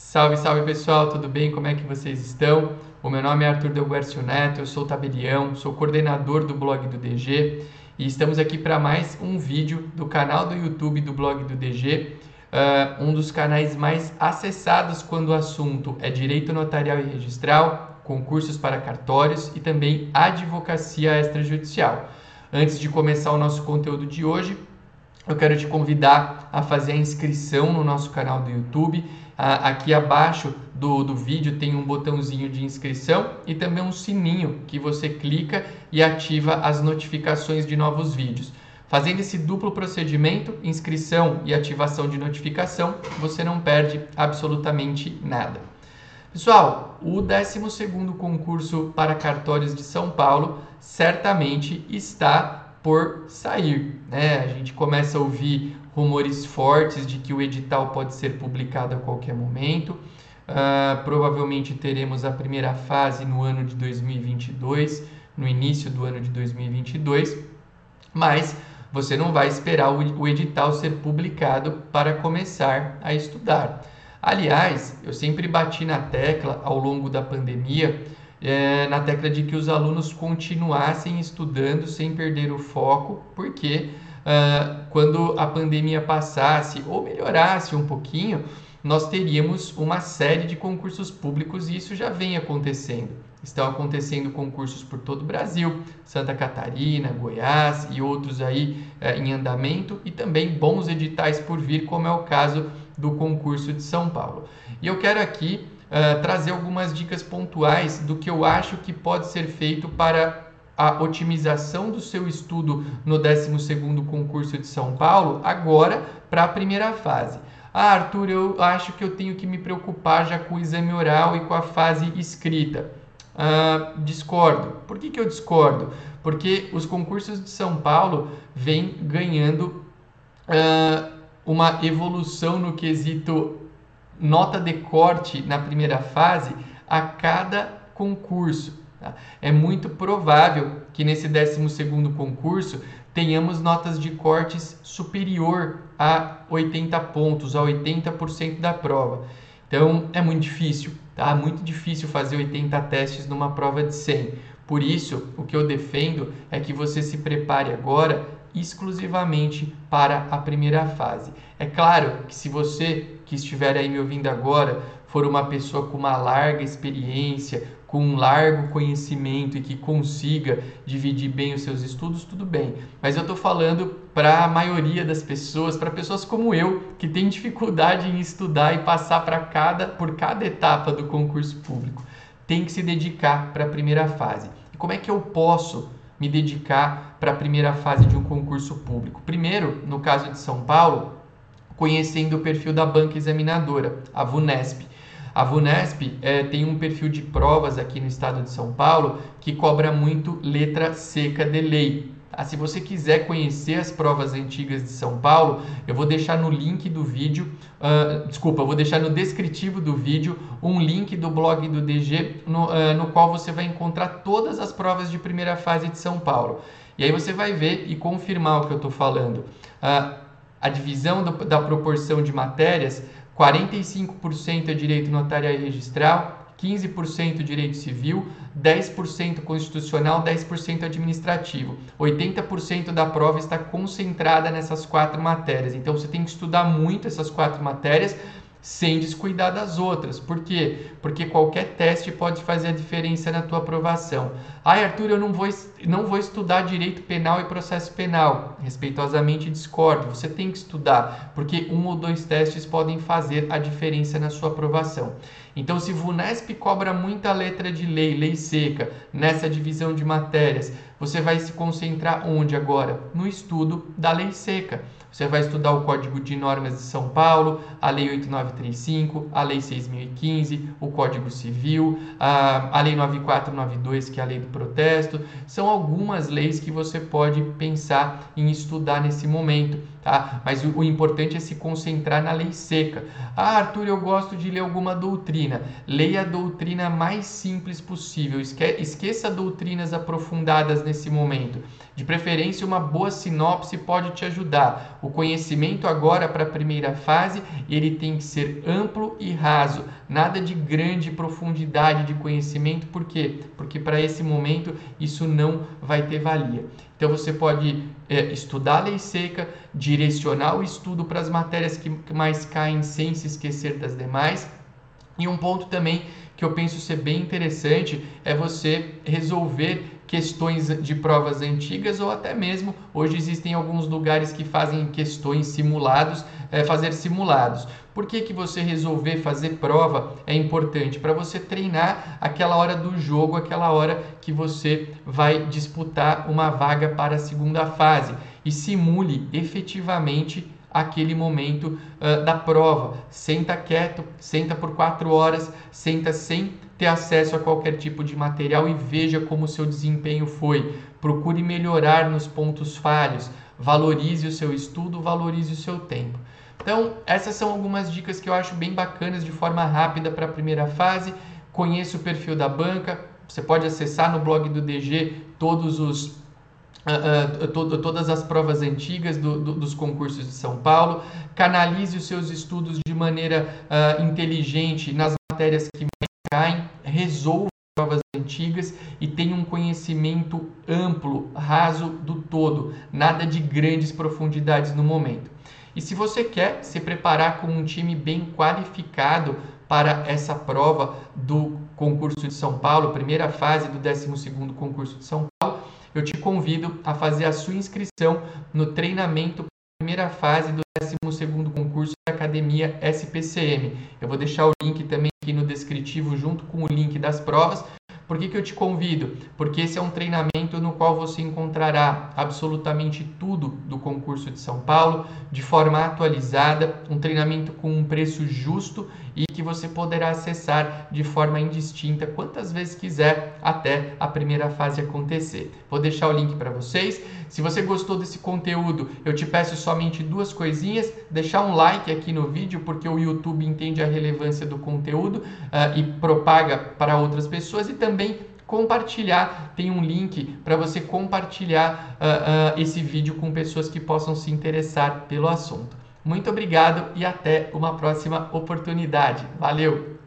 Salve, salve pessoal, tudo bem? Como é que vocês estão? O meu nome é Arthur Delguercio Neto, eu sou tabelião, sou coordenador do blog do DG e estamos aqui para mais um vídeo do canal do YouTube do blog do DG, uh, ah, um dos canais mais acessados quando o assunto é direito notarial e registral, concursos para cartórios e também advocacia extrajudicial. Antes de começar o nosso conteúdo de hoje, eu quero te convidar a fazer a inscrição no nosso canal do YouTube. Aqui abaixo do, do vídeo tem um botãozinho de inscrição e também um sininho que você clica e ativa as notificações de novos vídeos. Fazendo esse duplo procedimento, inscrição e ativação de notificação, você não perde absolutamente nada. Pessoal, o 12º concurso para cartórios de São Paulo certamente está por sair. Né? A gente começa a ouvir rumores fortes de que o edital pode ser publicado a qualquer momento. Uh, provavelmente teremos a primeira fase no ano de 2022, no início do ano de 2022, mas você não vai esperar o, edital ser publicado para começar a estudar. Aliás, eu sempre bati na tecla ao longo da pandemia é, na tecla de que os alunos continuassem estudando sem perder o foco, porque uh, quando a pandemia passasse ou melhorasse um pouquinho, nós teríamos uma série de concursos públicos e isso já vem acontecendo. Estão acontecendo concursos por todo o Brasil, Santa Catarina, Goiás e outros aí uh, em andamento e também bons editais por vir, como é o caso do concurso de São Paulo. E eu quero aqui uh, trazer algumas dicas pontuais do que eu acho que pode ser feito para a otimização do seu estudo no 12º concurso de São Paulo, agora para a primeira fase. Ah, Arthur, eu acho que eu tenho que me preocupar já com o exame oral e com a fase escrita. Uh, discordo. Por que, que eu discordo? Porque os concursos de São Paulo vêm ganhando uh, uma evolução no quesito nota de corte na primeira fase a cada concurso. Tá? É muito provável que nesse 12 concurso tenhamos notas de cortes superior a 80 pontos, a 80% da prova. Então é muito difícil, tá? Muito difícil fazer 80 testes numa prova de 100. Por isso, o que eu defendo é que você se prepare agora exclusivamente para a primeira fase. É claro que se você que estiver aí me ouvindo agora for uma pessoa com uma larga experiência, com um largo conhecimento e que consiga dividir bem os seus estudos, tudo bem. Mas eu estou falando para a maioria das pessoas, para pessoas como eu, que tem dificuldade em estudar e passar para cada, por cada etapa do concurso público. Tem que se dedicar para a primeira fase. E como é que eu posso me dedicar para a primeira fase de um concurso público? Primeiro, no caso de São Paulo, conhecendo o perfil da banca examinadora, a VUNESP. A VUNESP é, tem um perfil de provas aqui no estado de São Paulo que cobra muito letra seca de lei. Ah, se você quiser conhecer as provas antigas de São Paulo, eu vou deixar no link do vídeo, uh, desculpa, eu vou deixar no descritivo do vídeo um link do blog do DG, no, uh, no qual você vai encontrar todas as provas de primeira fase de São Paulo. E aí você vai ver e confirmar o que eu estou falando. Uh, a divisão do, da proporção de matérias, 45% é direito notarial e registral, 15% direito civil, 10% constitucional, 10% administrativo. 80% da prova está concentrada nessas quatro matérias. Então você tem que estudar muito essas quatro matérias sem descuidar das outras. Por quê? Porque qualquer teste pode fazer a diferença na tua aprovação. Ai, Arthur, eu não vou, não vou estudar direito penal e processo penal. Respeitosamente discordo. Você tem que estudar, porque um ou dois testes podem fazer a diferença na sua aprovação. Então, se VUNESP cobra muita letra de lei, lei seca, nessa divisão de matérias, você vai se concentrar onde agora? No estudo da lei seca. Você vai estudar o Código de Normas de São Paulo, a Lei 8935, a Lei 6015, o Código Civil, a, a Lei 9492, que é a Lei do Protesto. São algumas leis que você pode pensar em estudar nesse momento. Tá? Mas o, o, importante é se concentrar na lei seca. Ah, Arthur, eu gosto de ler alguma doutrina. Leia a doutrina mais simples possível. Esque, esqueça doutrinas aprofundadas nesse momento. De preferência, uma boa sinopse pode te ajudar. O conhecimento agora para a primeira fase, ele tem que ser amplo e raso, nada de grande profundidade de conhecimento, por quê? Porque para esse momento isso não vai ter valia. Então você pode é, estudar a lei seca, direcionar o estudo para as matérias que mais caem sem se esquecer das demais. E um ponto também que eu penso ser bem interessante é você resolver questões de provas antigas ou até mesmo hoje existem alguns lugares que fazem questões simulados, é, fazer simulados. Por que, que você resolver fazer prova é importante? Para você treinar aquela hora do jogo, aquela hora que você vai disputar uma vaga para a segunda fase e simule efetivamente aquele momento uh, da prova. Senta quieto, senta por quatro horas, senta sem ter acesso a qualquer tipo de material e veja como seu desempenho foi. Procure melhorar nos pontos falhos, valorize o seu estudo, valorize o seu tempo. Então, essas são algumas dicas que eu acho bem bacanas de forma rápida para a primeira fase. Conheça o perfil da banca, você pode acessar no blog do DG todos os To todas as provas antigas do, do, dos concursos de São Paulo, canalize os seus estudos de maneira uh, inteligente nas matérias que caem, resolva provas antigas e tenha um conhecimento amplo, raso do todo, nada de grandes profundidades no momento. E se você quer se preparar com um time bem qualificado para essa prova do concurso de São Paulo, primeira fase do 12º concurso de São eu te convido a fazer a sua inscrição no treinamento primeira fase do 12º concurso da Academia SPCM. Eu vou deixar o link também aqui no descritivo junto com o link das provas. Por que, que eu te convido? Porque esse é um treinamento no qual você encontrará absolutamente tudo do concurso de São Paulo de forma atualizada, um treinamento com um preço justo e que você poderá acessar de forma indistinta quantas vezes quiser até a primeira fase acontecer. Vou deixar o link para vocês. Se você gostou desse conteúdo, eu te peço somente duas coisinhas: deixar um like aqui no vídeo, porque o YouTube entende a relevância do conteúdo uh, e propaga para outras pessoas, e também compartilhar. Tem um link para você compartilhar uh, uh, esse vídeo com pessoas que possam se interessar pelo assunto. Muito obrigado e até uma próxima oportunidade. Valeu!